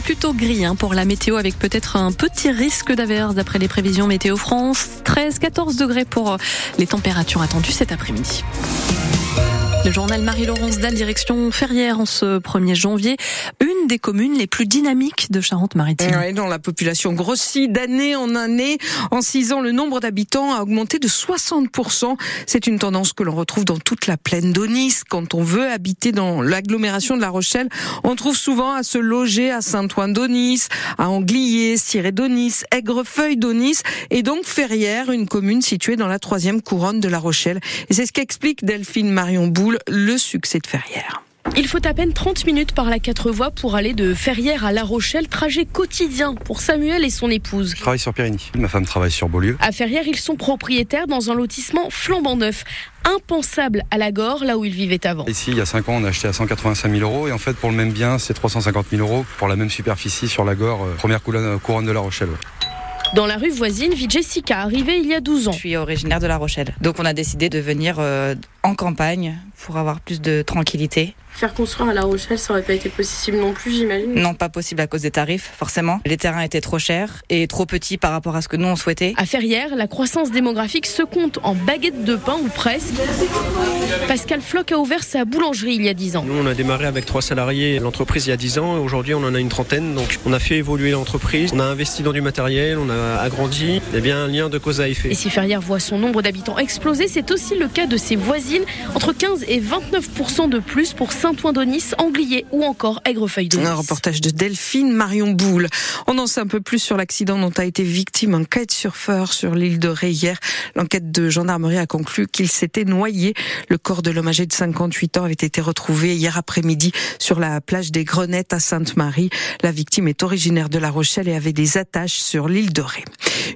plutôt gris hein, pour la météo avec peut-être un petit risque d'averse d'après les prévisions Météo France. 13-14 degrés pour les températures attendues cet après-midi. Le journal Marie-Laurence Dalle, direction Ferrière en ce 1er janvier, des communes les plus dynamiques de Charente-Maritime. Oui, dont la population grossit d'année en année. En 6 ans, le nombre d'habitants a augmenté de 60%. C'est une tendance que l'on retrouve dans toute la plaine d'Onis. Quand on veut habiter dans l'agglomération de La Rochelle, on trouve souvent à se loger à Saint-Ouen d'Onis, à Anglier, Ciré d'Onis, Aigrefeuille d'Onis et donc Ferrière, une commune située dans la troisième couronne de La Rochelle. Et c'est ce qu'explique Delphine Marion Bou le succès de Ferrières. Il faut à peine 30 minutes par la quatre voies pour aller de Ferrières à La Rochelle, trajet quotidien pour Samuel et son épouse. Je travaille sur Périgny, ma femme travaille sur Beaulieu. À Ferrières, ils sont propriétaires dans un lotissement flambant neuf, impensable à la Gore, là où ils vivaient avant. Ici, il y a 5 ans, on a acheté à 185 000 euros et en fait, pour le même bien, c'est 350 000 euros pour la même superficie sur la Gore, euh, première couronne de La Rochelle. Dans la rue voisine vit Jessica, arrivée il y a 12 ans. Je suis originaire de La Rochelle. Donc on a décidé de venir euh, en campagne pour avoir plus de tranquillité. Faire construire à La Rochelle, ça aurait pas été possible non plus, j'imagine. Non, pas possible à cause des tarifs, forcément. Les terrains étaient trop chers et trop petits par rapport à ce que nous on souhaitait. À Ferrières, la croissance démographique se compte en baguettes de pain ou presque. Pascal Floch a ouvert sa boulangerie il y a 10 ans. Nous, on a démarré avec trois salariés l'entreprise il y a 10 ans. Aujourd'hui, on en a une trentaine. Donc, on a fait évoluer l'entreprise. On a investi dans du matériel. On a agrandi. Il y a bien un lien de cause à effet. Et si Ferrières voit son nombre d'habitants exploser, c'est aussi le cas de ses Entre 15 et 29 de plus pour Saint-Ouen-d'Onis, Anglier ou encore Aigrefeuille d'Onis. Un reportage de Delphine Marion Boule. On en sait un peu plus sur l'accident dont a été victime un kitesurfeur sur l'île de Ré hier. L'enquête de gendarmerie a conclu qu'il s'était noyé. Le corps de l'homme âgé de 58 ans avait été retrouvé hier après-midi sur la plage des Grenettes à Sainte-Marie. La victime est originaire de La Rochelle et avait des attaches sur l'île de Ré.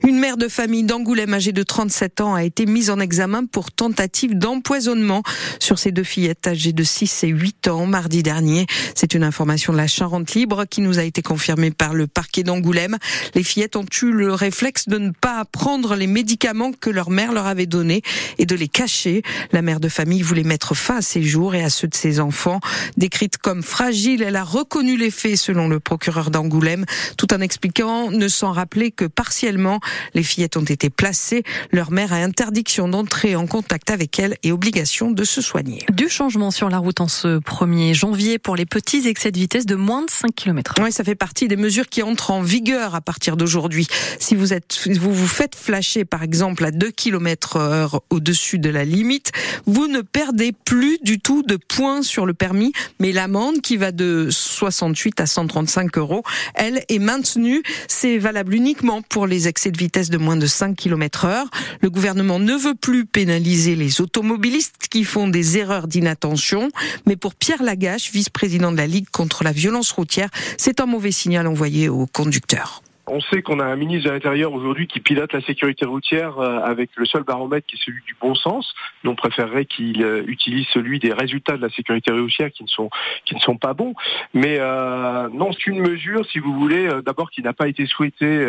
Une mère de famille d'Angoulême âgée de 37 ans a été mise en examen pour tentative d'empoisonnement sur ses deux fillettes âgées de 6 et 8 ans mardi dernier. C'est une information de la Charente Libre qui nous a été confirmée par le parquet d'Angoulême. Les fillettes ont eu le réflexe de ne pas prendre les médicaments que leur mère leur avait donnés et de les cacher. La mère de famille voulait mettre fin à ses jours et à ceux de ses enfants. Décrite comme fragile, elle a reconnu les faits selon le procureur d'Angoulême, tout en expliquant ne s'en rappeler que partiellement. Les fillettes ont été placées. Leur mère a interdiction d'entrer en contact avec elle et obligation de se soigner. Du changement sur la route en ce 1er janvier pour les petits excès de vitesse de moins de 5 km. Oui, ça fait partie des mesures qui entrent en vigueur à partir d'aujourd'hui. Si vous êtes, vous vous faites flasher par exemple à 2 km heure au-dessus de la limite, vous ne perdez plus du tout de points sur le permis, mais l'amende qui va de 68 à 135 euros, elle est maintenue. C'est valable uniquement pour les excès de vitesse de moins de 5 km heure. Le gouvernement ne veut plus pénaliser les automobilistes qui font des erreurs d'inattention, mais pour Pierre Lagache, vice-président de la Ligue contre la violence routière, c'est un mauvais signal envoyé aux conducteurs. On sait qu'on a un ministre de l'Intérieur aujourd'hui qui pilote la sécurité routière euh, avec le seul baromètre qui est celui du bon sens. Nous, on préférerait qu'il euh, utilise celui des résultats de la sécurité routière qui ne sont qui ne sont pas bons. Mais euh, non, c'est une mesure, si vous voulez, d'abord qui n'a pas été souhaitée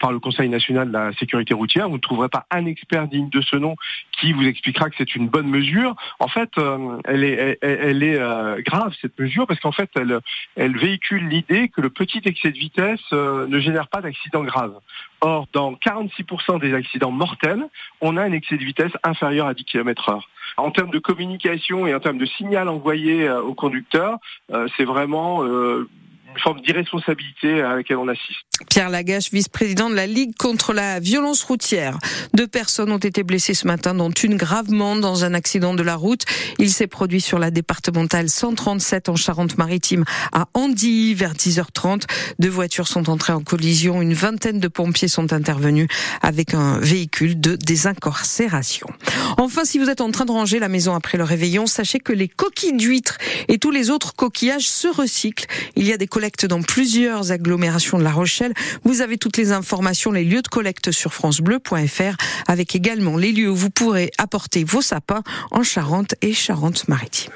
par le Conseil national de la sécurité routière. Vous ne trouverez pas un expert digne de ce nom qui vous expliquera que c'est une bonne mesure. En fait, elle est grave cette mesure parce qu'en fait, elle elle véhicule l'idée que le petit excès de vitesse ne pas d'accident grave. Or, dans 46% des accidents mortels, on a un excès de vitesse inférieur à 10 km heure. En termes de communication et en termes de signal envoyé euh, au conducteur, euh, c'est vraiment euh, une forme d'irresponsabilité à laquelle on assiste. Pierre Lagache, vice-président de la Ligue contre la violence routière. Deux personnes ont été blessées ce matin, dont une gravement dans un accident de la route. Il s'est produit sur la départementale 137 en Charente-Maritime à Andy vers 10h30. Deux voitures sont entrées en collision. Une vingtaine de pompiers sont intervenus avec un véhicule de désincarcération. Enfin, si vous êtes en train de ranger la maison après le réveillon, sachez que les coquilles d'huîtres et tous les autres coquillages se recyclent. Il y a des collecte dans plusieurs agglomérations de La Rochelle. Vous avez toutes les informations, les lieux de collecte sur francebleu.fr avec également les lieux où vous pourrez apporter vos sapins en Charente et Charente-Maritime.